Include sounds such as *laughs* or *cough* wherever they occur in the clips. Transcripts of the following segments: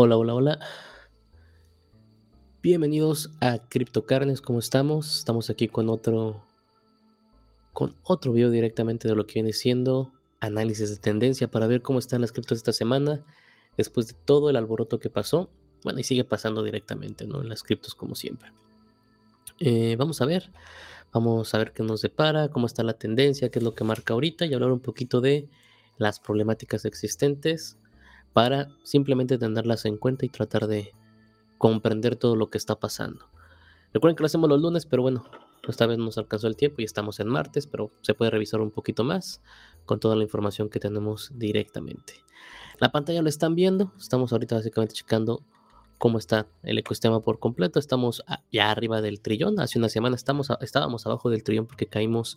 Hola, hola, hola. Bienvenidos a CryptoCarnes, ¿cómo estamos? Estamos aquí con otro con otro video directamente de lo que viene siendo análisis de tendencia para ver cómo están las criptos esta semana después de todo el alboroto que pasó. Bueno, y sigue pasando directamente, ¿no? En las criptos como siempre. Eh, vamos a ver, vamos a ver qué nos depara, cómo está la tendencia, qué es lo que marca ahorita y hablar un poquito de las problemáticas existentes para simplemente tenerlas en cuenta y tratar de comprender todo lo que está pasando. Recuerden que lo hacemos los lunes, pero bueno, esta vez nos alcanzó el tiempo y estamos en martes, pero se puede revisar un poquito más con toda la información que tenemos directamente. La pantalla lo están viendo, estamos ahorita básicamente checando cómo está el ecosistema por completo. Estamos ya arriba del trillón. Hace una semana estábamos abajo del trillón porque caímos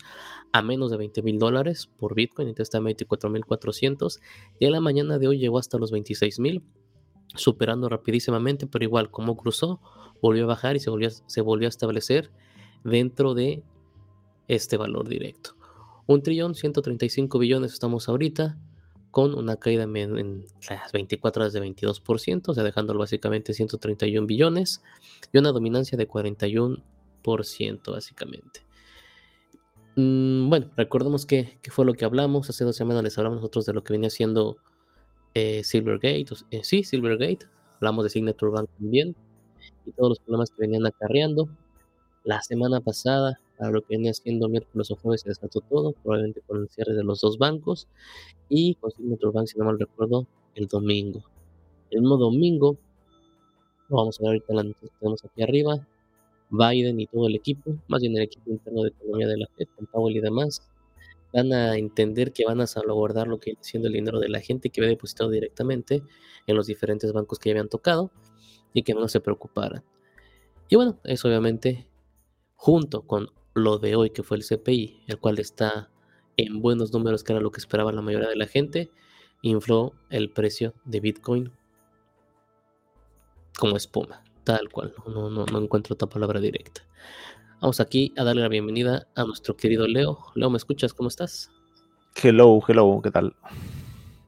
a menos de 20 mil dólares por Bitcoin. Entonces está en 24 mil 400. Y en la mañana de hoy llegó hasta los 26 mil, superando rapidísimamente, pero igual como cruzó, volvió a bajar y se volvió, se volvió a establecer dentro de este valor directo. Un trillón, 135 billones estamos ahorita con una caída en, las 24 horas de 22%, o sea, dejándolo básicamente 131 billones y una dominancia de 41%, básicamente. Mm, bueno, recordemos que, fue lo que hablamos. Hace dos semanas les hablamos nosotros de lo que venía haciendo eh, Silvergate. Eh, sí, Silvergate. Hablamos de Signature Bank también y todos los problemas que venían acarreando. La semana pasada a lo que venía siendo miércoles o jueves se desató todo, probablemente con el cierre de los dos bancos y con otro Bank, si no mal recuerdo, el domingo. El mismo domingo, vamos a ver ahorita la noticia que tenemos aquí arriba, Biden y todo el equipo, más bien el equipo interno de economía de la FED, con Powell y demás, van a entender que van a salvaguardar lo que viene siendo el dinero de la gente que había depositado directamente en los diferentes bancos que ya habían tocado y que no se preocuparan. Y bueno, eso obviamente junto con lo de hoy, que fue el CPI, el cual está en buenos números, que era lo que esperaba la mayoría de la gente, infló el precio de Bitcoin como espuma, tal cual. No, no, no encuentro otra palabra directa. Vamos aquí a darle la bienvenida a nuestro querido Leo. Leo, ¿me escuchas? ¿Cómo estás? Hello, hello, ¿qué tal?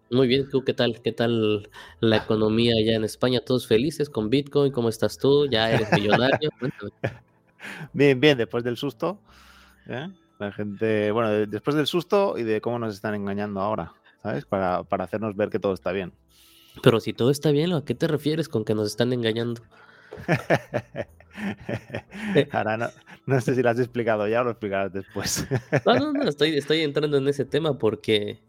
Muy bien, ¿tú qué tal? ¿Qué tal la economía allá en España? ¿Todos felices con Bitcoin? ¿Cómo estás tú? ¿Ya eres millonario? *laughs* Bien, bien, después del susto. ¿eh? La gente, bueno, después del susto y de cómo nos están engañando ahora, ¿sabes? Para, hacernos ver que todo está bien. Pero si todo está bien, ¿a qué te refieres con que nos están engañando? *laughs* Ahora no, sé si lo has explicado ya o lo explicarás después. no, no, no, estoy, estoy entrando en ese tema porque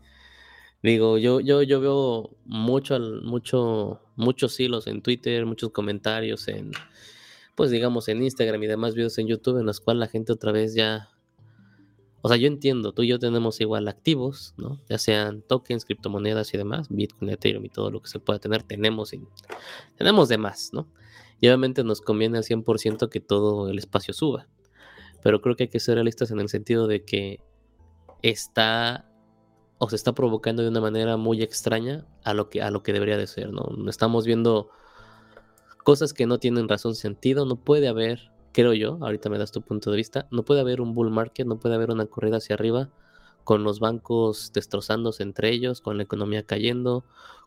digo, yo, yo, yo veo mucho, mucho, muchos hilos en Twitter, muchos comentarios en, pues digamos, en Instagram y demás videos en YouTube en los cuales la gente otra vez ya... O sea, yo entiendo, tú y yo tenemos igual activos, ¿no? Ya sean tokens, criptomonedas y demás, Bitcoin, Ethereum y todo lo que se pueda tener, tenemos, y, tenemos de más, ¿no? Y obviamente nos conviene al 100% que todo el espacio suba. Pero creo que hay que ser realistas en el sentido de que está o se está provocando de una manera muy extraña a lo que, a lo que debería de ser, ¿no? Estamos viendo cosas que no tienen razón sentido, no puede haber, creo yo, ahorita me das tu punto de vista, no puede haber un bull market, no puede haber una corrida hacia arriba con los bancos destrozándose entre ellos, con la economía cayendo,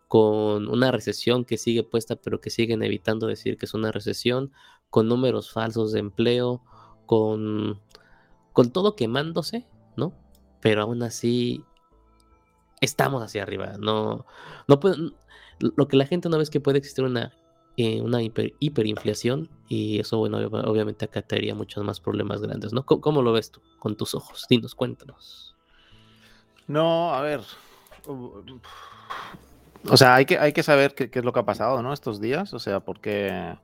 con una recesión que sigue puesta pero que siguen evitando decir que es una recesión, con números falsos de empleo, con, con todo quemándose, ¿no? Pero aún así estamos hacia arriba, no, no lo que la gente no ve es que puede existir una eh, una hiperinflación y eso, bueno, obviamente acá traería muchos más problemas grandes, ¿no? ¿Cómo, lo ves tú con tus ojos? Dinos, cuéntanos. No, a ver. O sea, hay que, hay que saber qué, es lo que ha pasado, ¿no? Estos días, o sea, por qué,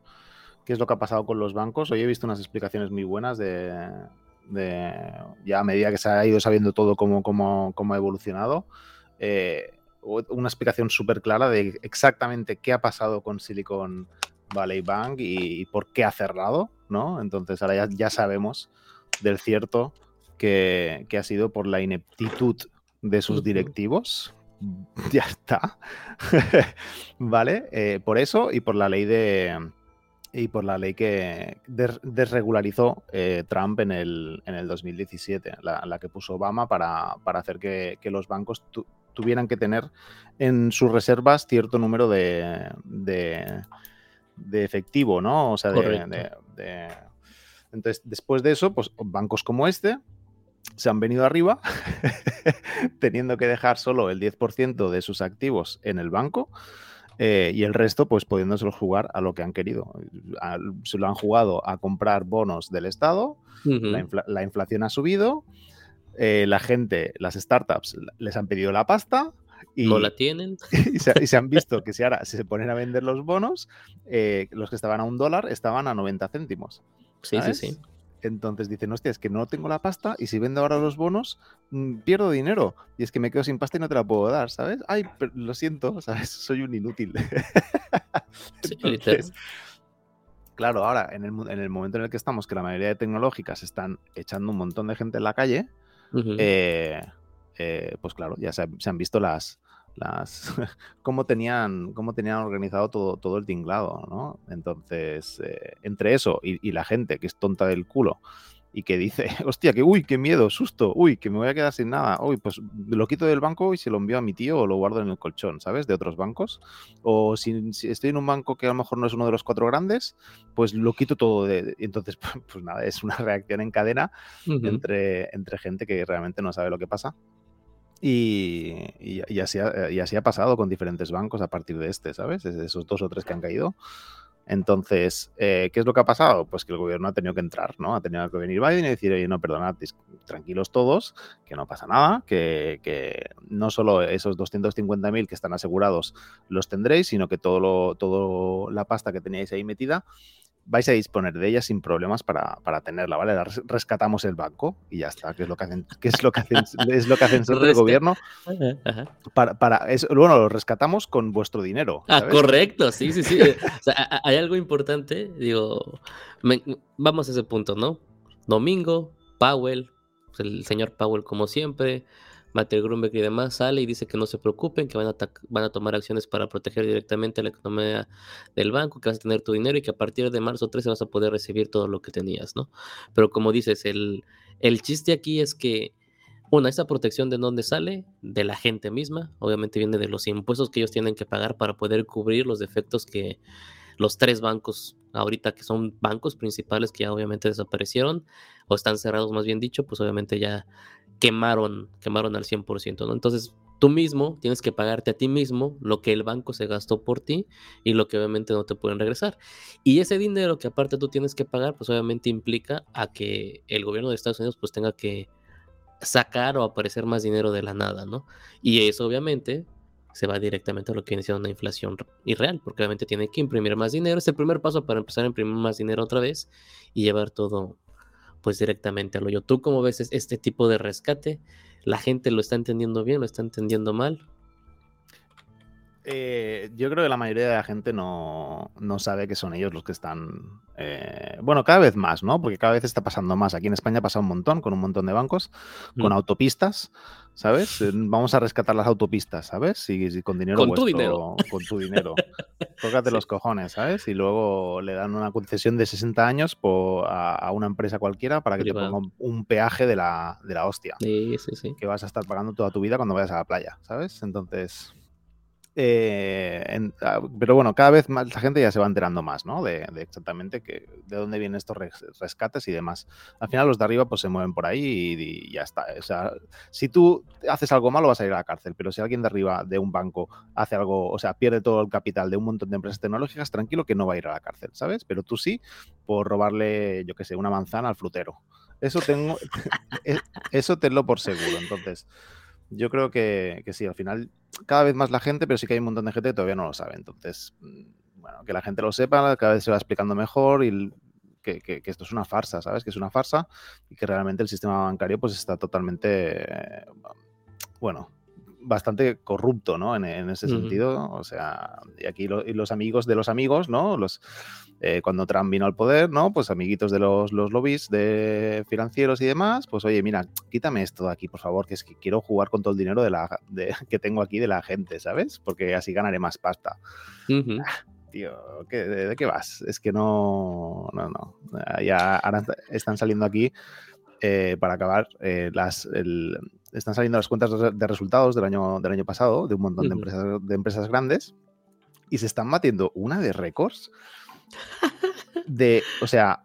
es lo que ha pasado con los bancos. Hoy he visto unas explicaciones muy buenas de, ya a medida que se ha ido sabiendo todo cómo, cómo, cómo ha evolucionado. Eh, una explicación súper clara de exactamente qué ha pasado con Silicon Valley Bank y, por qué ha cerrado, ¿no? Entonces ahora ya, sabemos del cierto que, ha sido por la ineptitud de sus directivos. *laughs* Ya está. *laughs* ¿Vale? Eh, por eso y por la ley de. Y por la ley que desregularizó eh, Trump en el, en el 2017, la, que puso Obama para, hacer que, los bancos tuvieran que tener en sus reservas cierto número de, de, efectivo, ¿no? O sea, de, Entonces, después de eso, pues bancos como este se han venido arriba, *laughs* teniendo que dejar solo el 10% de sus activos en el banco. Eh, y el resto, pues pudiéndoselo jugar a lo que han querido. se lo han jugado a comprar bonos del Estado, la, inflación ha subido, eh, la gente, las startups les han pedido la pasta. Y, no la tienen. *laughs* Y se, han visto que si ahora se ponen a vender los bonos, eh, los que estaban a un dólar estaban a 90 céntimos. Sí, sí, sí. Entonces dicen, hostia, es que no tengo la pasta y si vendo ahora los bonos, mm, pierdo dinero. Y es que me quedo sin pasta y no te la puedo dar, ¿sabes? Ay, lo siento, *laughs* ¿sabes? Soy un inútil. *laughs* claro, ahora, en el, en el, momento en el que estamos, que la mayoría de tecnológicas están echando un montón de gente en la calle, eh, eh, pues claro, ya se, han visto las, las *laughs* cómo tenían cómo tenían organizado todo, todo el tinglado, ¿no? Entonces, eh, entre eso y, la gente que es tonta del culo y que dice, *laughs* hostia, que uy, qué miedo, susto, uy, que me voy a quedar sin nada, uy, pues lo quito del banco y se lo envío a mi tío o lo guardo en el colchón, ¿sabes? De otros bancos. O si, estoy en un banco que a lo mejor no es uno de los cuatro grandes, pues lo quito todo. De, entonces, *laughs* pues, nada, es una reacción en cadena entre, entre gente que realmente no sabe lo que pasa y, así ha, pasado con diferentes bancos a partir de este, ¿sabes? De esos dos o tres que han caído. Entonces, eh, ¿qué es lo que ha pasado? Pues que el gobierno ha tenido que entrar, ¿no? Ha tenido que venir Biden y decir, oye, no, perdonad, tranquilos todos, que no pasa nada, que, no solo esos 250.000 que están asegurados los tendréis, sino que todo, lo, todo la pasta que teníais ahí metida vais a disponer de ella sin problemas para, tenerla, ¿vale? rescatamos el banco y ya está, que es lo que hacen, que es lo que hacen, *laughs* *laughs* es lo que hacen el gobierno. Para, para bueno, lo rescatamos con vuestro dinero. Ah, correcto, sí, sí, sí. *laughs* hay algo importante, digo, vamos a ese punto, ¿no? Domingo, Powell, el señor Powell como siempre, Matthew Grunberg y demás, sale y dice que no se preocupen, que van a, van a tomar acciones para proteger directamente la economía del banco, que vas a tener tu dinero y que a partir de marzo 13 vas a poder recibir todo lo que tenías, ¿no? Pero como dices, el, el chiste aquí es que, una, esa protección de dónde sale, de la gente misma, obviamente viene de los impuestos que ellos tienen que pagar para poder cubrir los defectos que los tres bancos ahorita que son bancos principales que ya obviamente desaparecieron o están cerrados más bien dicho, pues obviamente ya quemaron, quemaron al 100%, ¿no? Entonces, tú mismo tienes que pagarte a ti mismo lo que el banco se gastó por ti y lo que obviamente no te pueden regresar. Y ese dinero que aparte tú tienes que pagar, pues obviamente implica a que el gobierno de Estados Unidos pues tenga que sacar o aparecer más dinero de la nada, ¿no? Y eso obviamente se va directamente a lo que inicia una inflación irreal, porque obviamente tiene que imprimir más dinero. Es el primer paso para empezar a imprimir más dinero otra vez y llevar todo pues directamente al hoyo. ¿Tú cómo ves este tipo de rescate? ¿La gente lo está entendiendo bien, lo está entendiendo mal? Eh, yo creo que la mayoría de la gente no, sabe que son ellos los que están. Eh, bueno, cada vez más, ¿no? Porque cada vez está pasando más. Aquí en España pasa un montón, con un montón de bancos, con mm. autopistas, ¿sabes? Eh, vamos a rescatar las autopistas, ¿sabes? Y, con dinero con tu dinero. Con tu dinero. *laughs* Tócate los cojones, ¿sabes? Y luego le dan una concesión de 60 años a, una empresa cualquiera para que te ponga un peaje de la, de la hostia. Sí, sí, sí. Que vas a estar pagando toda tu vida cuando vayas a la playa, ¿sabes? Entonces. Eh, ah, pero bueno, cada vez más la gente ya se va enterando más, ¿no? De, exactamente que, de dónde vienen estos rescates y demás. Al final los de arriba pues se mueven por ahí y, ya está. O sea, si tú haces algo malo vas a ir a la cárcel, pero si alguien de arriba de un banco hace algo, o sea, pierde todo el capital de un montón de empresas tecnológicas, tranquilo que no va a ir a la cárcel, ¿sabes? Pero tú sí por robarle, yo qué sé, una manzana al frutero. Eso tengo, *laughs* e, eso tenlo por seguro. Entonces, yo creo que, sí, al final cada vez más la gente, pero sí que hay un montón de gente que todavía no lo sabe. Entonces, mm, bueno, que la gente lo sepa, cada vez se va explicando mejor y que, esto es una farsa, ¿sabes? Que es una farsa y que realmente el sistema bancario pues está totalmente, bueno, bastante corrupto, ¿no? En, ese sentido. O sea, y aquí y los amigos de los amigos, ¿no? Los, eh, cuando Trump vino al poder, ¿no? Pues amiguitos de los, los lobbies de financieros y demás, pues oye, mira, quítame esto de aquí, por favor, que es que quiero jugar con todo el dinero de la, de, *laughs* que tengo aquí de la gente, ¿sabes? Porque así ganaré más pasta. Ah, tío, de, qué vas? Es que no, no, no. Ya ahora están saliendo aquí eh, para acabar eh, las, el, están saliendo las cuentas de resultados del año, del año pasado de un montón de, empresas, de empresas grandes y se están batiendo una de récords. De, o sea,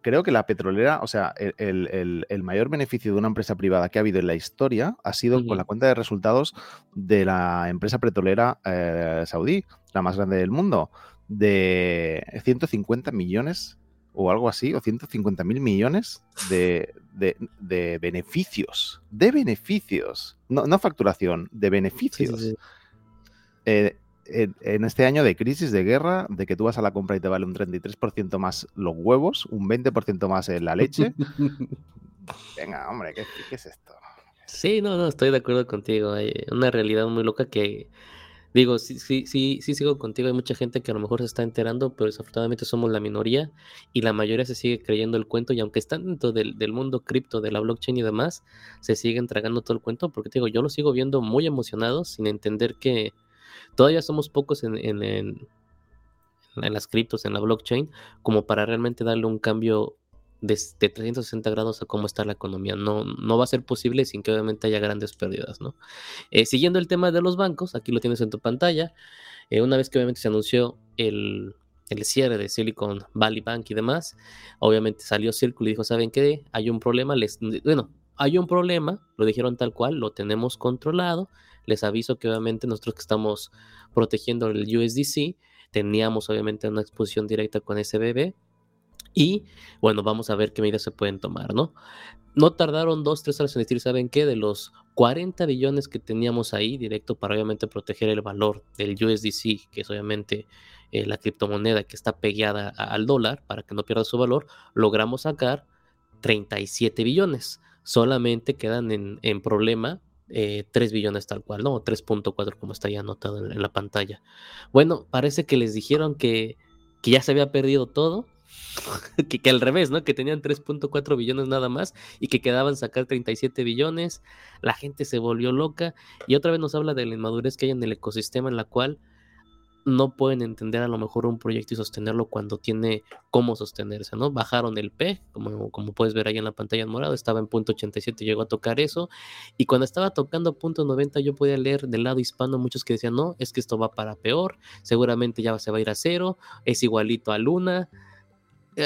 creo que la petrolera, o sea, el, mayor beneficio de una empresa privada que ha habido en la historia ha sido con la cuenta de resultados de la empresa petrolera eh, saudí, la más grande del mundo, de 150 millones o algo así, o 150 mil millones de, beneficios, de beneficios, no, facturación, de beneficios. Eh, en, este año de crisis, de guerra, de que tú vas a la compra y te vale un 33% más los huevos, un 20% más en la leche. *laughs* Venga, hombre, ¿qué, es esto? Sí, no, no, estoy de acuerdo contigo. Hay una realidad muy loca que, digo, sí, sí, sí, sí sigo contigo. Hay mucha gente que a lo mejor se está enterando, pero desafortunadamente somos la minoría y la mayoría se sigue creyendo el cuento. Y aunque están dentro del, del mundo cripto, de la blockchain y demás, se siguen tragando todo el cuento porque, digo, yo lo sigo viendo muy emocionado sin entender que Todavía somos pocos en, en, en, las criptos, en la blockchain, como para realmente darle un cambio de, 360 grados a cómo está la economía. No, no va a ser posible sin que obviamente haya grandes pérdidas, ¿no? Eh, siguiendo el tema de los bancos, aquí lo tienes en tu pantalla. Eh, una vez que obviamente se anunció el, el cierre de Silicon Valley Bank y demás, obviamente salió Círculo y dijo, ¿saben qué? Hay un problema, les, bueno, hay un problema, lo dijeron tal cual, lo tenemos controlado, les aviso que obviamente nosotros que estamos protegiendo el USDC, teníamos obviamente una exposición directa con bebé. Y bueno, vamos a ver qué medidas se pueden tomar, ¿no? No tardaron dos, tres horas en decir, ¿saben qué? De los 40 billones que teníamos ahí directo para obviamente proteger el valor del USDC, que es obviamente eh, la criptomoneda que está pegada al dólar para que no pierda su valor, logramos sacar 37 billones. Solamente quedan en, en problema 3 eh, billones tal cual, ¿no? 3.4 como está ya anotado en, la pantalla. Bueno, parece que les dijeron que, que ya se había perdido todo, *laughs* que, al revés, ¿no? Que tenían 3.4 billones nada más y que quedaban sacar 37 billones. La gente se volvió loca y otra vez nos habla de la inmadurez que hay en el ecosistema en la cual no pueden entender a lo mejor un proyecto y sostenerlo cuando tiene cómo sostenerse, ¿no? Bajaron el P, como, como puedes ver ahí en la pantalla en morado, estaba en punto 87, llegó a tocar eso, y cuando estaba tocando punto 90 yo podía leer del lado hispano muchos que decían, no, es que esto va para peor, seguramente ya se va a ir a cero, es igualito a Luna,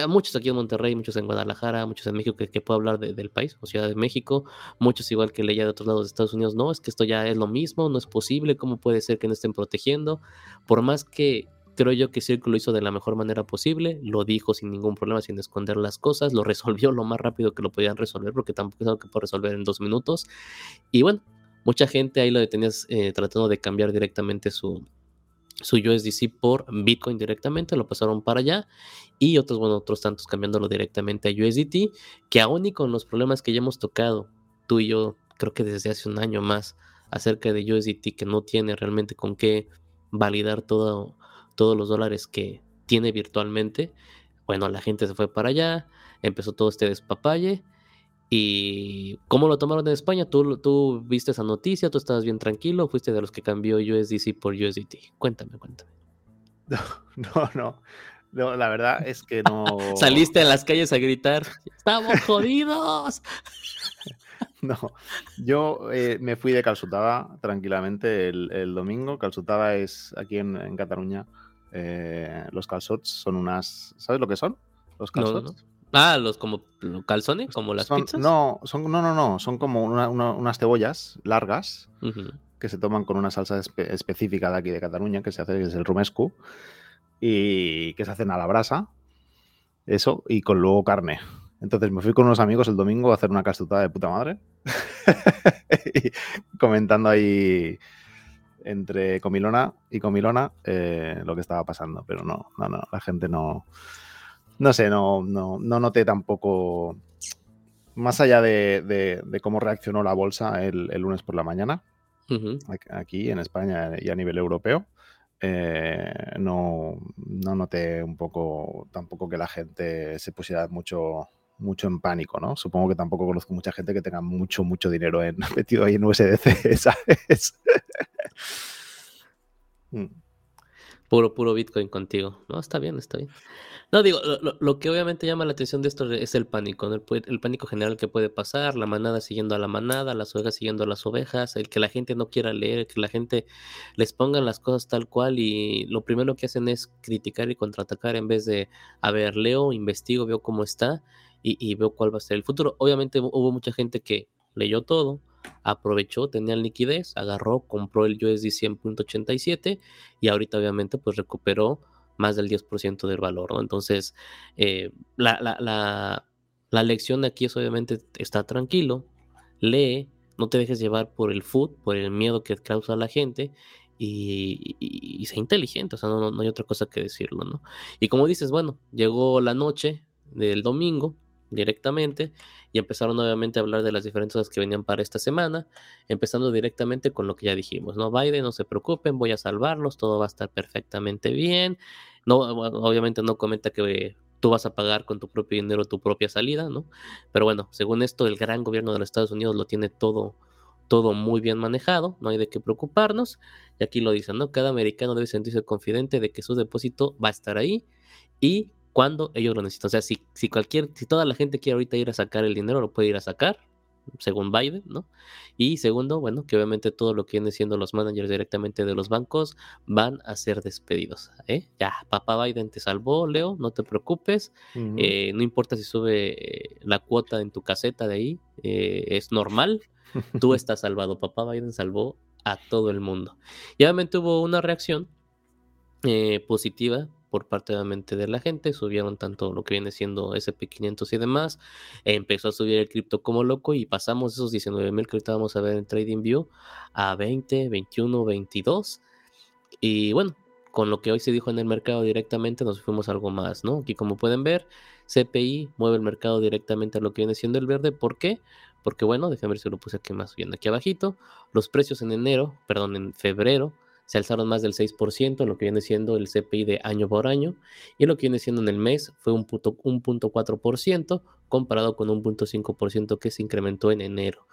muchos aquí en Monterrey, muchos en Guadalajara, muchos en México que, puedo hablar del país o Ciudad de México, muchos igual que leía de otros lados de Estados Unidos, no, es que esto ya es lo mismo, no es posible, ¿cómo puede ser que no estén protegiendo? Por más que creo yo que Círculo lo hizo de la mejor manera posible, lo dijo sin ningún problema, sin esconder las cosas, lo *laughs* resolvió lo más rápido que lo podían resolver, porque tampoco es algo que puedo resolver en dos minutos. Y bueno, mucha gente ahí lo tenías eh, tratando de cambiar directamente su, su USDC por Bitcoin directamente, lo pasaron para allá y otros, bueno, otros tantos cambiándolo directamente a USDT, que aún y con los problemas que ya hemos tocado, tú y yo, creo que desde hace un año más, acerca de USDT, que no tiene realmente con qué validar todo, todos los dólares que tiene virtualmente, bueno, la gente se fue para allá, empezó todo este despapalle ¿Y cómo lo tomaron en España? ¿Tú, ¿Tú viste esa noticia? ¿Tú estabas bien tranquilo? ¿Fuiste de los que cambió USDC por USDT? Cuéntame, cuéntame. *laughs* No, no, no. la verdad es que no. *laughs* Saliste a las calles a gritar: ¡Estamos jodidos! *laughs* No, yo eh, me fui de Calzutada tranquilamente el, domingo. Calzutada es aquí en, Cataluña. Eh, los calzots son unas. ¿Sabes lo que son? Los calzots. Ah, los como calzones, como las pizzas. No, son, no, no, no, son como unas cebollas largas que se toman con una salsa específica de aquí de Cataluña, que se hace, que es el rumescu, y que se hacen a la brasa, eso, y con luego carne. Entonces me fui con unos amigos el domingo a hacer una castutada de puta madre, *laughs* comentando ahí entre comilona y comilona eh, lo que estaba pasando, pero no, no, no, la gente no no sé, no, no, no noté tampoco, más allá de, cómo reaccionó la bolsa el, lunes por la mañana, aquí en España y a nivel europeo, eh, no, no noté un poco tampoco que la gente se pusiera mucho mucho en pánico, ¿no? Supongo que tampoco conozco mucha gente que tenga mucho, mucho dinero en, *laughs* metido ahí en USDC, *laughs* ¿sabes? Mm. *laughs* Puro, puro Bitcoin contigo. No, está bien, está bien. No, digo, lo, que obviamente llama la atención de esto es el pánico, el, pánico general que puede pasar, la manada siguiendo a la manada, las ovejas siguiendo a las ovejas, el que la gente no quiera leer, que la gente les pongan las cosas tal cual y lo primero que hacen es criticar y contraatacar en vez de, a ver, leo, investigo, veo cómo está y, y veo cuál va a ser el futuro. Obviamente hubo mucha gente que leyó todo, aprovechó, tenía liquidez, agarró, compró el USD 100.87 y ahorita obviamente pues recuperó más del 10% del valor, ¿no? Entonces, eh, la, la, la, lección de aquí es obviamente está tranquilo, lee, no te dejes llevar por el food, por el miedo que causa la gente y, y, sea inteligente, o sea, no, no, hay otra cosa que decirlo, ¿no? Y como dices, bueno, llegó la noche del domingo directamente y empezaron obviamente a hablar de las diferencias que venían para esta semana, empezando directamente con lo que ya dijimos, ¿no? Biden, no se preocupen, voy a salvarlos, todo va a estar perfectamente bien. No, obviamente no comenta que tú vas a pagar con tu propio dinero tu propia salida, ¿no? Pero bueno, según esto, el gran gobierno de los Estados Unidos lo tiene todo, todo muy bien manejado, no hay de qué preocuparnos. Y aquí lo dicen, ¿no? Cada americano debe sentirse confidente de que su depósito va a estar ahí y cuando ellos lo necesitan. O sea, si, si cualquier, si toda la gente quiere ahorita ir a sacar el dinero, lo puede ir a sacar, según Biden, ¿no? Y segundo, bueno, que obviamente todo lo que viene siendo los managers directamente de los bancos van a ser despedidos. ¿eh? Ya, papá Biden te salvó, Leo, no te preocupes. Eh, no importa si sube eh, la cuota en tu caseta de ahí, eh, es normal. *laughs* Tú estás salvado. Papá Biden salvó a todo el mundo. Y obviamente hubo una reacción positiva por parte obviamente de la gente, subieron tanto lo que viene siendo SP500 y demás, empezó a subir el cripto como loco y pasamos esos 19 mil que ahorita vamos a ver en TradingView a 20, 21, 22 y bueno, con lo que hoy se dijo en el mercado directamente nos fuimos algo más, ¿no? Aquí como pueden ver, CPI mueve el mercado directamente a lo que viene siendo el verde, ¿por qué? Porque bueno, déjenme ver si lo puse aquí más bien aquí abajito, los precios en enero, perdón, en febrero se alzaron más del 6% en lo que viene siendo el CPI de año por año y lo que viene siendo en el mes fue un punto, un punto 4% comparado con un punto 5% que se incrementó en enero.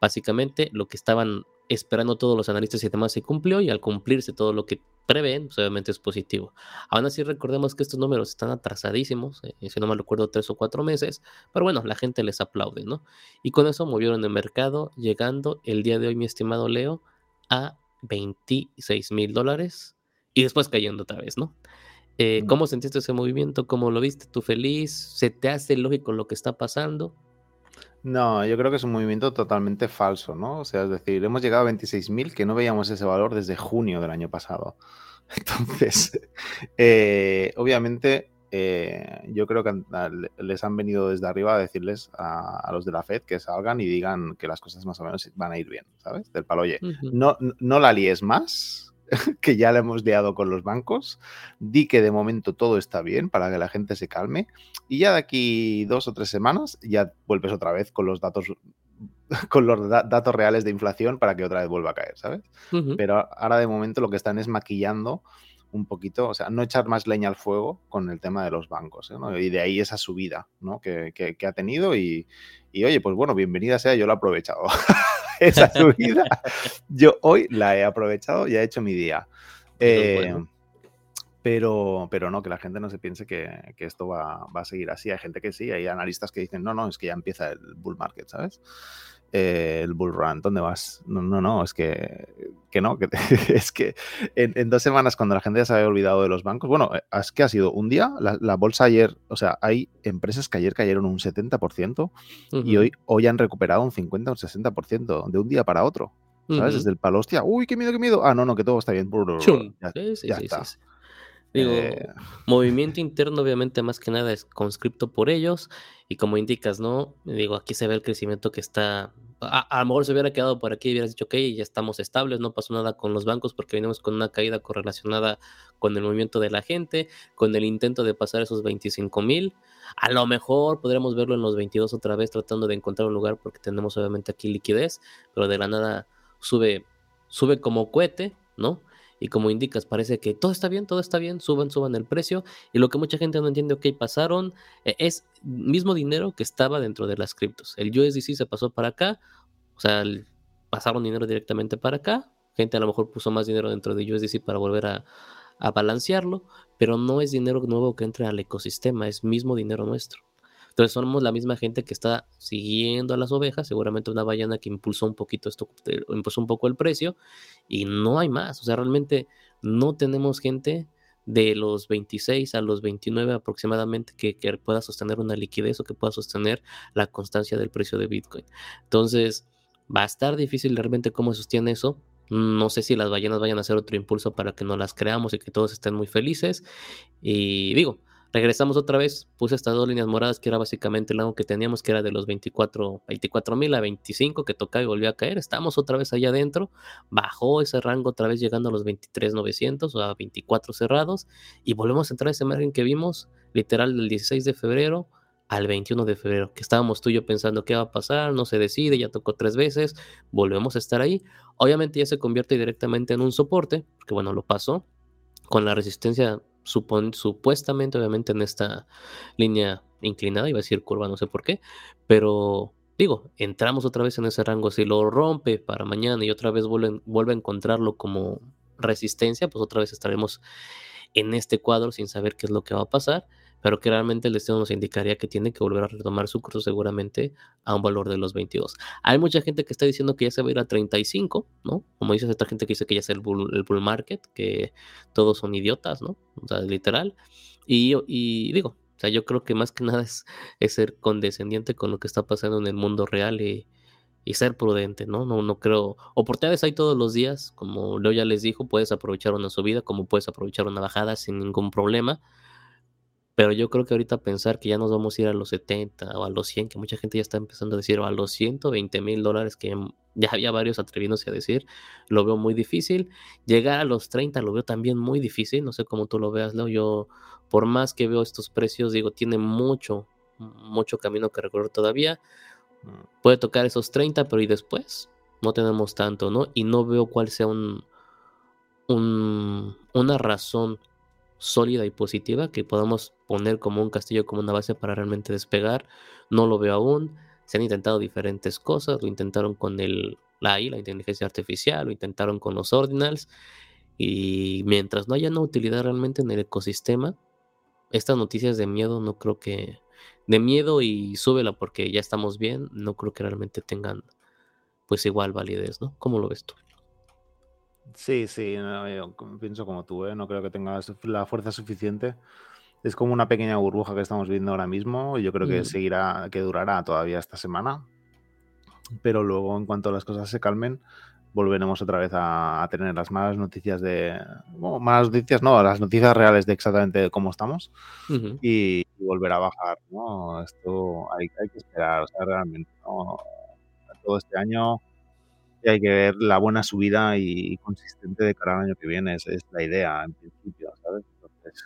Básicamente lo que estaban esperando todos los analistas y demás se cumplió y al cumplirse todo lo que prevén, pues obviamente es positivo. Aún así recordemos que estos números están atrasadísimos, eh, si no me recuerdo tres o cuatro meses, pero bueno, la gente les aplaude, ¿no? Y con eso movieron el mercado, llegando el día de hoy, mi estimado Leo, a 26 mil dólares y después cayendo otra vez, ¿no? Eh, ¿Cómo sentiste ese movimiento? ¿Cómo lo viste? ¿Tú feliz? ¿Se te hace lógico lo que está pasando? No, yo creo que es un movimiento totalmente falso, ¿no? O sea, es decir, hemos llegado a 26.000 que no veíamos ese valor desde junio del año pasado. *laughs* Entonces, eh, obviamente, eh, yo creo que les han venido desde arriba a decirles a, los de la Fed que salgan y digan que las cosas más o menos van a ir bien, ¿sabes? Del palo, oye, no, no la líes más, *laughs* que ya la hemos liado con los bancos, di que de momento todo está bien para que la gente se calme y ya de aquí dos o tres semanas ya vuelves otra vez con los datos *laughs* con los datos reales de inflación para que otra vez vuelva a caer, ¿sabes? Pero ahora de momento lo que están es maquillando un poquito, o sea, no echar más leña al fuego con el tema de los bancos, ¿eh? Y de ahí esa subida, ¿no? Que, ha tenido y, oye, pues bueno, bienvenida sea, yo lo he aprovechado. *laughs* esa subida, *laughs* yo hoy la he aprovechado y he hecho mi día. Eh, pero, pero no, que la gente no se piense que, esto va, va, a seguir así. Hay gente que sí, hay analistas que dicen, no, no, es que ya empieza el bull market, ¿sabes? Eh, el bull run, ¿dónde vas? No, no, no, es que, que no, que *laughs* es que en, dos semanas cuando la gente ya se había olvidado de los bancos, bueno, eh, es que ha sido un día, la, bolsa ayer, o sea, hay empresas que ayer cayeron un 70% y hoy, hoy han recuperado un 50 o un 60% de un día para otro. ¿Sabes? Desde el palo, hostia, uy, qué miedo, qué miedo. Ah, no, no, que todo está bien. Ya, está. Digo, eh. movimiento interno, obviamente, más que nada es conscripto por ellos. Y como indicas, ¿no? Digo, aquí se ve el crecimiento que está. A, lo mejor se hubiera quedado por aquí y hubieras dicho, ok, ya estamos estables, no pasó nada con los bancos porque venimos con una caída correlacionada con el movimiento de la gente, con el intento de pasar esos 25 mil. A lo mejor podríamos verlo en los 22 otra vez, tratando de encontrar un lugar porque tenemos obviamente aquí liquidez, pero de la nada sube, sube como cohete, ¿no? Y como indicas, parece que todo está bien, todo está bien, suban, suban el precio. Y lo que mucha gente no entiende, ok, pasaron, eh, es mismo dinero que estaba dentro de las criptos. El USDC se pasó para acá, o sea, pasaron dinero directamente para acá. Gente a lo mejor puso más dinero dentro de USDC para volver a, a balancearlo, pero no es dinero nuevo que entra al ecosistema, es mismo dinero nuestro. Entonces somos la misma gente que está siguiendo a las ovejas, seguramente una ballena que impulsó un poquito esto, eh, impulsó un poco el precio y no hay más. O sea, realmente no tenemos gente de los 26 a los 29 aproximadamente que, que, pueda sostener una liquidez o que pueda sostener la constancia del precio de Bitcoin. Entonces, va a estar difícil realmente cómo sostiene eso. No sé si las ballenas vayan a hacer otro impulso para que no las creamos y que todos estén muy felices. Y digo, Regresamos otra vez, puse estas dos líneas moradas que era básicamente el lado que teníamos, que era de los 24 mil a 25 que tocaba y volvió a caer. Estamos otra vez allá adentro, bajó ese rango otra vez llegando a los 23.900 o a 24 cerrados y volvemos a entrar a ese margen que vimos literal del 16 de febrero al 21 de febrero, que estábamos tú y yo pensando qué va a pasar, no se decide, ya tocó tres veces, volvemos a estar ahí. Obviamente ya se convierte directamente en un soporte, porque bueno, lo pasó con la resistencia supuestamente, obviamente, en esta línea inclinada, iba a decir curva, no sé por qué, pero digo, entramos otra vez en ese rango, si lo rompe para mañana y otra vez vuelve, vuelve a encontrarlo como resistencia, pues otra vez estaremos en este cuadro sin saber qué es lo que va a pasar pero que realmente el destino nos indicaría que tiene que volver a retomar su curso seguramente a un valor de los 22. Hay mucha gente que está diciendo que ya se va a ir a 35, ¿no? Como dice esta gente que dice que ya es el bull, el bull market, que todos son idiotas, ¿no? O sea, literal. Y, y digo, o sea, yo creo que más que nada es, ser condescendiente con lo que está pasando en el mundo real y, y ser prudente, ¿no? No, no creo. Oportunidades hay todos los días, como Leo ya les dijo, puedes aprovechar una subida, como puedes aprovechar una bajada sin ningún problema. Pero yo creo que ahorita pensar que ya nos vamos a ir a los 70 o a los 100, que mucha gente ya está empezando a decir, o a los 120 mil dólares, que ya había varios atreviéndose a decir, lo veo muy difícil. Llegar a los 30 lo veo también muy difícil, no sé cómo tú lo veas, Leo. Yo, por más que veo estos precios, digo, tiene mucho, mucho camino que recorrer todavía. Puede tocar esos 30, pero ¿y después? No tenemos tanto, ¿no? Y no veo cuál sea un una razón sólida y positiva que podamos poner como un castillo, como una base para realmente despegar. No lo veo aún. Se han intentado diferentes cosas. Lo intentaron con el, la la inteligencia artificial, lo intentaron con los ordinals. Y mientras no haya una utilidad realmente en el ecosistema, estas noticias de miedo no creo que... De miedo y súbela porque ya estamos bien, no creo que realmente tengan pues igual validez, ¿no? ¿Cómo lo ves tú? Sí, sí, yo pienso como tú, ¿eh? no creo que tenga la fuerza suficiente. Es como una pequeña burbuja que estamos viendo ahora mismo y yo creo que mm. seguirá, que durará todavía esta semana. Pero luego, en cuanto las cosas se calmen, volveremos otra vez a, tener las malas noticias de. Bueno, malas noticias, no, las noticias reales de exactamente cómo estamos y, volver a bajar, ¿no? Esto hay, hay que esperar, o sea, realmente, ¿no? Todo este año hay que ver la buena subida y, consistente de cara al año que viene. Esa es la idea, en principio, ¿sabes? Entonces,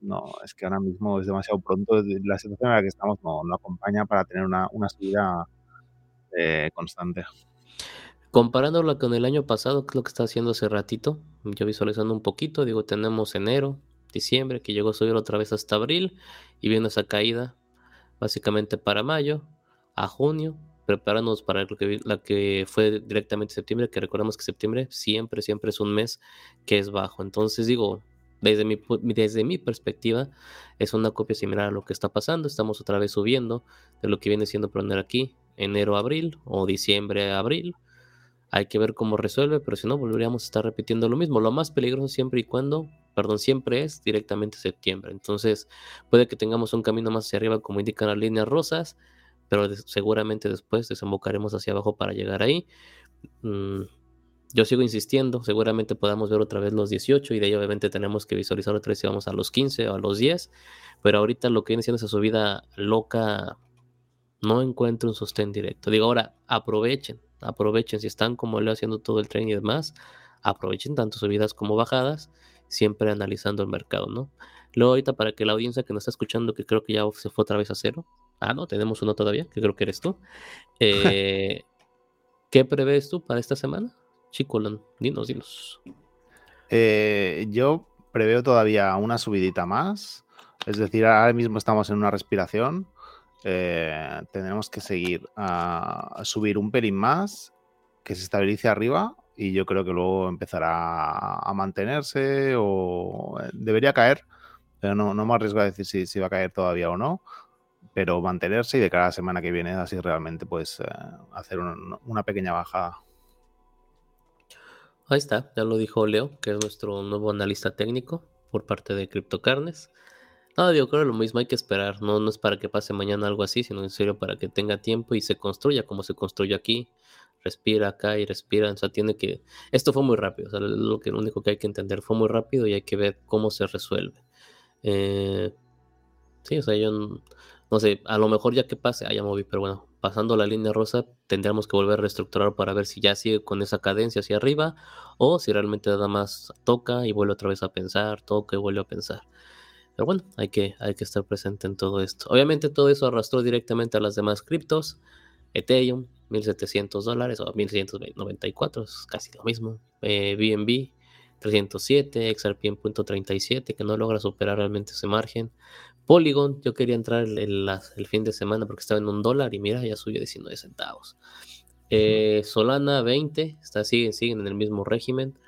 no, es que ahora mismo es demasiado pronto. La situación en la que estamos no, no acompaña para tener una, una subida eh, constante. Comparándolo con el año pasado, que es lo que está haciendo hace ratito, yo visualizando un poquito, digo, tenemos enero, diciembre, que llegó a subir otra vez hasta abril, y viendo esa caída básicamente para mayo, a junio, prepararnos para lo que, la que fue directamente septiembre, que recordamos que septiembre siempre, siempre es un mes que es bajo. Entonces digo, desde mi, desde mi perspectiva, es una copia similar a lo que está pasando. Estamos otra vez subiendo de lo que viene siendo poner aquí enero, abril o diciembre, abril. Hay que ver cómo resuelve, pero si no, volveríamos a estar repitiendo lo mismo. Lo más peligroso siempre y cuando, perdón, siempre es directamente septiembre. Entonces, puede que tengamos un camino más hacia arriba, como indican las líneas rosas, pero seguramente después desembocaremos hacia abajo para llegar ahí. Mm, yo sigo insistiendo, seguramente podamos ver otra vez los 18 y de ahí obviamente tenemos que visualizar otra vez si vamos a los 15 o a los 10, pero ahorita lo que viene siendo esa subida loca no encuentro un sostén directo. Digo, ahora aprovechen, aprovechen si están como le haciendo todo el tren y demás, aprovechen tanto subidas como bajadas, siempre analizando el mercado, ¿no? Luego ahorita para que la audiencia que nos está escuchando, que creo que ya se fue otra vez a cero, Ah, no, tenemos uno todavía, que creo que eres tú. *laughs* Eh, ¿Qué prevés tú para esta semana? Chicolón, dinos, dinos. Eh, yo preveo todavía una subidita más. Es decir, ahora mismo estamos en una respiración. Eh, tenemos que seguir a, subir un pelín más, que se estabilice arriba y yo creo que luego empezará a mantenerse o eh, debería caer, pero no, no me arriesgo a decir si, si va a caer todavía o no, pero mantenerse y de cara semana que viene así realmente pues eh, hacer una pequeña bajada. Ahí está, ya lo dijo Leo, que es nuestro nuevo analista técnico por parte de CryptoCarnes. No, digo, creo lo mismo, hay que esperar, no, no es para que pase mañana algo así, sino en serio para que tenga tiempo y se construya como se construyó aquí, respira acá y respira, o sea, tiene que, esto fue muy rápido, o sea, lo, que, lo único que hay que entender fue muy rápido y hay que ver cómo se resuelve. Eh, sí, o sea, yo no sé, a lo mejor ya que pase, ah, ya moví, pero bueno, pasando la línea rosa, tendremos que volver a reestructurar para ver si ya sigue con esa cadencia hacia arriba o si realmente nada más toca y vuelve otra vez a pensar, toca y vuelve a pensar. Pero bueno, hay que, hay que estar presente en todo esto. Obviamente todo eso arrastró directamente a las demás criptos. Ethereum, 1700 dólares o 1194, es casi lo mismo. Eh, BNB, 307, XRP en .37, que no logra superar realmente ese margen. Polygon, yo quería entrar el, fin de semana porque estaba en un dólar y mira, ya subió 19 centavos. Eh, Solana 20, está, siguen, siguen en el mismo régimen.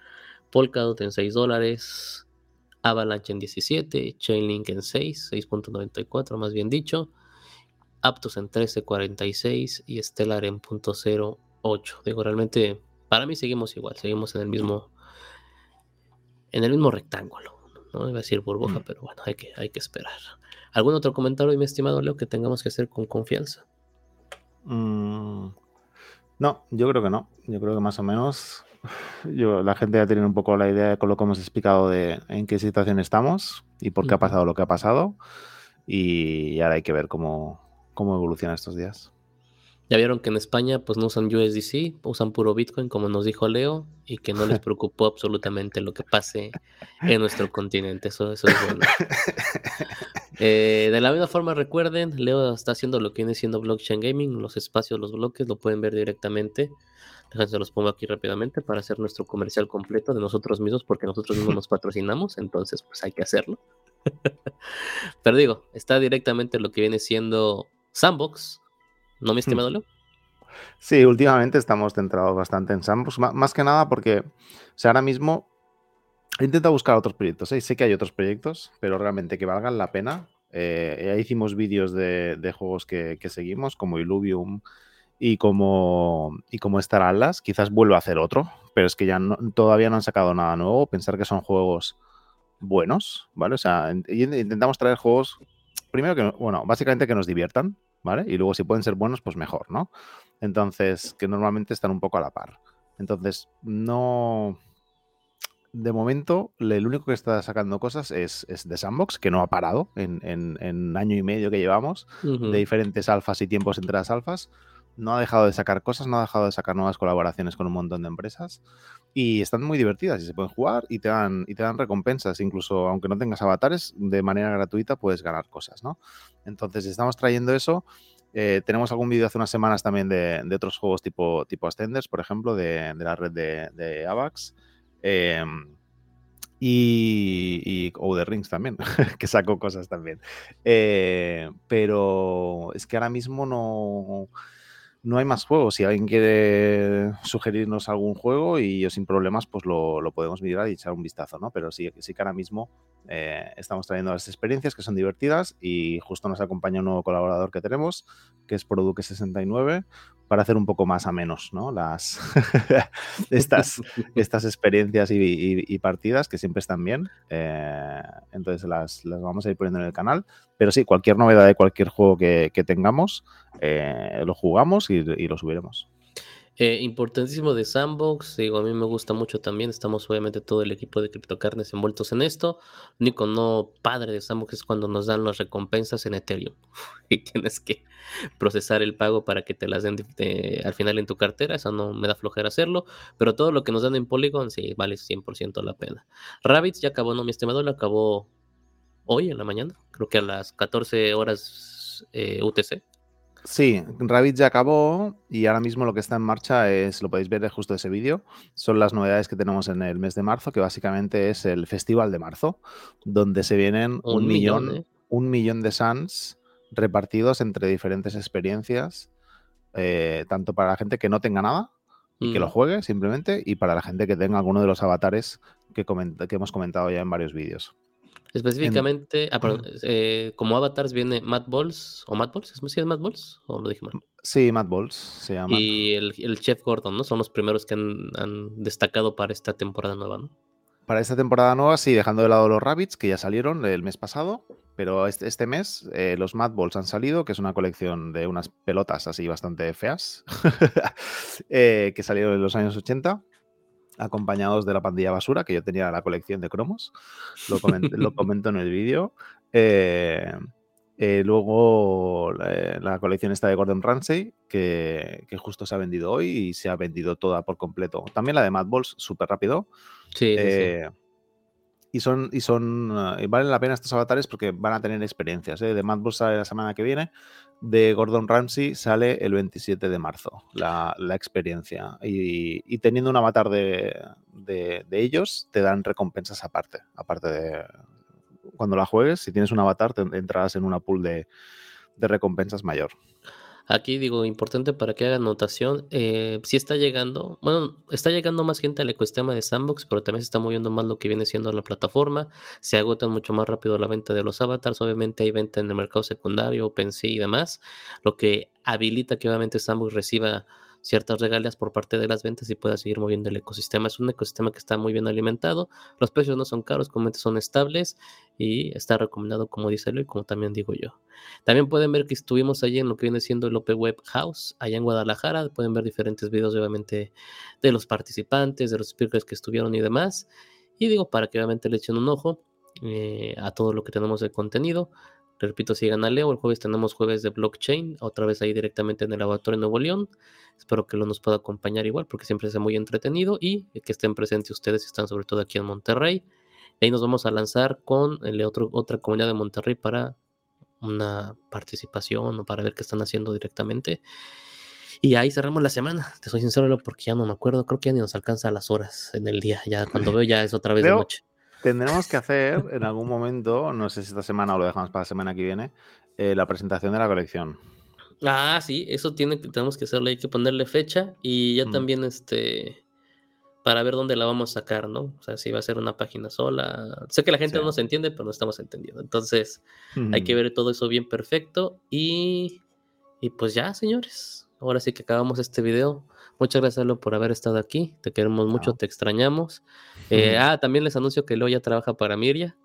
Polkadot en 6 dólares. Avalanche en 17. Chainlink en 6, 6.94 más bien dicho. Aptos en 13.46 y Stellar en .08. Digo, realmente, para mí seguimos igual, seguimos en el mismo, en el mismo rectángulo. No iba a decir burbuja, mm. pero bueno, hay que, hay que esperar. ¿Algún otro comentario, mi estimado Leo, que tengamos que hacer con confianza? Mm, no, yo creo que no. Yo creo que más o menos *sighs* yo, la gente ya tiene un poco la idea con lo que hemos explicado de en qué situación estamos y por qué ha pasado lo que ha pasado. Y ahora hay que ver cómo, cómo evoluciona estos días. Ya vieron que en España pues no usan USDC, usan puro Bitcoin, como nos dijo Leo, y que no les *laughs* preocupó absolutamente lo que pase en nuestro continente. Eso, eso es bueno. *laughs* Eh, de la misma forma, recuerden, Leo está haciendo lo que viene siendo blockchain gaming, los espacios, los bloques, lo pueden ver directamente. Déjense los pongo aquí rápidamente para hacer nuestro comercial completo de nosotros mismos, porque nosotros mismos nos *laughs* patrocinamos, entonces pues hay que hacerlo. Pero digo, está directamente lo que viene siendo Sandbox, ¿No, mi estimado Leo? Sí, últimamente estamos centrados bastante en Sandbox, más que nada porque, o sea, ahora mismo he intentado buscar otros proyectos, ¿eh? sé que hay otros proyectos, pero realmente que valgan la pena. Eh, ya hicimos vídeos de, juegos que, seguimos, como Illuvium y como, y como Star Atlas. Quizás vuelva a hacer otro, pero es que ya todavía no han sacado nada nuevo. Pensar que son juegos buenos, ¿vale? O sea, intentamos traer juegos, primero que, bueno, básicamente que nos diviertan, ¿vale? Y luego si pueden ser buenos, pues mejor, ¿no? Entonces, que normalmente están un poco a la par. Entonces, no... De momento, el único que está sacando cosas es, es The Sandbox, que no ha parado en, en, año y medio que llevamos, de diferentes alfas y tiempos entre las alfas no ha dejado de sacar cosas, no ha dejado de sacar nuevas colaboraciones con un montón de empresas y están muy divertidas y se pueden jugar y te dan, y te dan recompensas, incluso aunque no tengas avatares, de manera gratuita puedes ganar cosas, ¿no? Entonces estamos trayendo eso. Eh, tenemos algún vídeo hace unas semanas también de, otros juegos tipo, tipo Ascenders, por ejemplo, de, la red de, AVAX. Em, y, o de Rings también, *laughs* que sacó cosas también. Eh, pero es que ahora mismo no no hay más juegos. Si alguien quiere sugerirnos algún juego y yo sin problemas, pues lo, podemos mirar y echar un vistazo, ¿no? Pero sí, sí que ahora mismo eh, estamos trayendo las experiencias que son divertidas y justo nos acompaña un nuevo colaborador que tenemos, que es Produque69, para hacer un poco más a menos, ¿no? Las *laughs* estas, *laughs* estas experiencias y, partidas que siempre están bien. Eh, entonces las, vamos a ir poniendo en el canal. Pero sí, cualquier novedad de cualquier juego que, tengamos, eh, lo jugamos y lo subiremos. Eh, importantísimo de Sandbox, digo, a mí me gusta mucho también, estamos obviamente todo el equipo de CryptoCarnes envueltos en esto. Lo único no padre de Sandbox es cuando nos dan las recompensas en Ethereum *laughs* y tienes que procesar el pago para que te las den al final en tu cartera, eso no me da flojera hacerlo, pero todo lo que nos dan en Polygon sí vale 100% la pena. Rabbits ya acabó, no, mi estimado, lo acabó hoy en la mañana, creo que a las 14 horas eh, UTC. Sí, Rabbit ya acabó y ahora mismo lo que está en marcha es, lo podéis ver justo ese vídeo, son las novedades que tenemos en el mes de marzo, que básicamente es el Festival de Marzo, donde se vienen un, millón, ¿eh? un millón de Suns repartidos entre diferentes experiencias, eh, tanto para la gente que no tenga nada y que lo juegue simplemente, y para la gente que tenga alguno de los avatares que, que hemos comentado ya en varios vídeos. Específicamente, ah, eh, como avatars viene Matt Balls, o Matt Balls, ¿es, Matt Balls? ¿O lo dije mal? Sí, Matt Balls se llama. Y el, Chef Gordon, ¿no? Son los primeros que han, destacado para esta temporada nueva, ¿no? Para esta temporada nueva, sí, dejando de lado los Rabbits, que ya salieron el mes pasado, pero este, este mes eh, los Mad Balls han salido, que es una colección de unas pelotas así bastante feas, *laughs* eh, que salieron en los años 80 acompañados de la pandilla basura, que yo tenía la colección de cromos, lo, *laughs* lo comento en el vídeo. Eh, eh, luego la, colección está de Gordon Ramsay, que, justo se ha vendido hoy y se ha vendido toda por completo. También la de Mad Balls, súper rápido. Sí, sí. Eh, y son, y son, valen la pena estos avatares porque van a tener experiencias. De Mad Balls sale la semana que viene de Gordon Ramsay sale el 27 de marzo, la, experiencia. Y, teniendo un avatar de, ellos, te dan recompensas aparte. Aparte de cuando la juegues, si tienes un avatar, te entrarás en una pool de, de recompensas mayor. Aquí digo, importante para que hagan notación, eh, si está llegando, bueno, está llegando más gente al ecosistema de Sandbox, pero también se está moviendo más lo que viene siendo la plataforma, se agotan mucho más rápido la venta de los avatars, obviamente hay venta en el mercado secundario, OpenSea y demás, lo que habilita que obviamente Sandbox reciba ciertas regalias por parte de las ventas y pueda seguir moviendo el ecosistema. Es un ecosistema que está muy bien alimentado, los precios no son caros, como son estables y está recomendado, como dice y como también digo yo. También pueden ver que estuvimos allí en lo que viene siendo el Open Web House, allá en Guadalajara. Pueden ver diferentes videos, obviamente, de los participantes, de los speakers que estuvieron y demás. Y digo, para que obviamente le echen un ojo eh, a todo lo que tenemos de contenido. Repito, sigan a Leo. El jueves tenemos jueves de blockchain, otra vez ahí directamente en el laboratorio de Nuevo León. Espero que lo nos pueda acompañar igual, porque siempre es muy entretenido y que estén presentes ustedes y están sobre todo aquí en Monterrey. ahí nos vamos a lanzar con el otro, otra comunidad de Monterrey para una participación o para ver qué están haciendo directamente. Y ahí cerramos la semana. Te soy sincero, porque ya no me acuerdo. Creo que ya ni nos alcanza las horas en el día. Ya cuando *laughs* veo ya es otra vez de noche. Tendremos que hacer en algún momento, no sé si esta semana o lo dejamos para la semana que viene, eh, la presentación de la colección. Ah, sí, eso tiene que, tenemos que hacerle, hay que ponerle fecha y ya mm. también este para ver dónde la vamos a sacar, ¿no? O sea, si va a ser una página sola. Sé que la gente no nos entiende, pero no estamos entendiendo. Entonces, hay que ver todo eso bien perfecto. Y, y pues ya, señores. Ahora sí que acabamos este video. Muchas gracias, Leo, por haber estado aquí. Te queremos mucho, te extrañamos. Eh, ah, también les anuncio que Leo ya trabaja para Miria.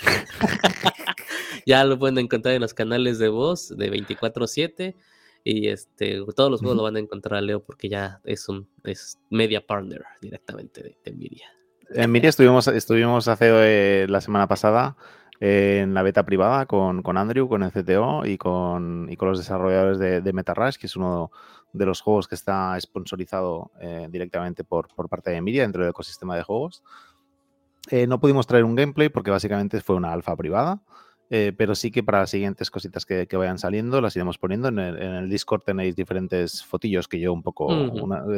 *laughs* ya lo pueden encontrar en los canales de voz de 24-7. Y este, todos los juegos lo van a encontrar a Leo porque ya es un es media partner directamente de, de Miria. En Miria estuvimos, estuvimos hace eh, la semana pasada en la beta privada con, con, Andrew, con el CTO y con, y con los desarrolladores de, de MetaRush, que es uno de los juegos que está sponsorizado eh, directamente por, por, parte de Nvidia dentro del ecosistema de juegos. Eh, no pudimos traer un gameplay porque básicamente fue una alfa privada. Eh, pero sí que para las siguientes cositas que, vayan saliendo las iremos poniendo. En el, Discord tenéis diferentes fotillos que yo un poco,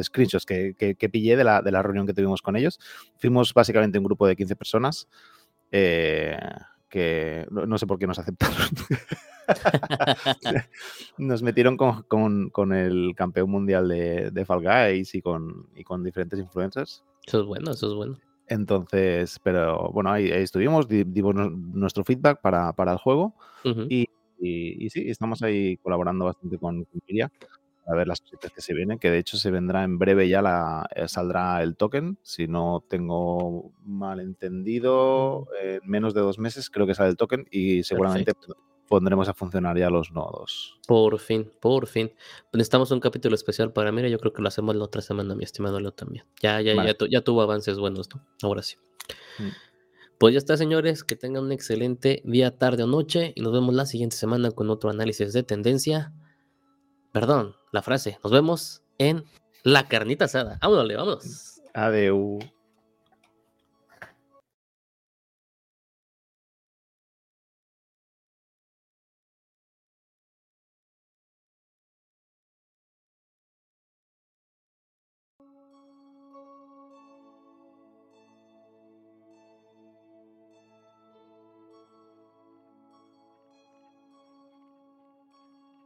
screenshots que, que, pillé de la, de la, reunión que tuvimos con ellos. Fuimos básicamente un grupo de 15 personas eh, no, sé por qué nos aceptaron. *laughs* nos metieron con, con, el campeón mundial de, de Fall Guys y con, y con diferentes influencers. Eso es bueno, eso es bueno. Entonces, pero bueno, ahí, estuvimos, dimos nuestro feedback para, el juego y, sí, estamos ahí colaborando bastante con, con a ver las cositas que se vienen, que de hecho se vendrá en breve ya la eh, saldrá el token, si no tengo mal entendido, en menos de dos meses creo que sale el token y seguramente pondremos a funcionar ya los nodos. Por fin, por fin. Necesitamos un capítulo especial para Mira, yo creo que lo hacemos la otra semana, mi estimado Leo también. Ya, ya, ya, ya, tuvo avances buenos, ¿no? Ahora sí. Mm. Pues ya está, señores, que tengan un excelente día, tarde o noche y nos vemos la siguiente semana con otro análisis de tendencia. Perdón, la frase. Nos vemos en la carnita asada. Vámonos, vámonos. Adeu.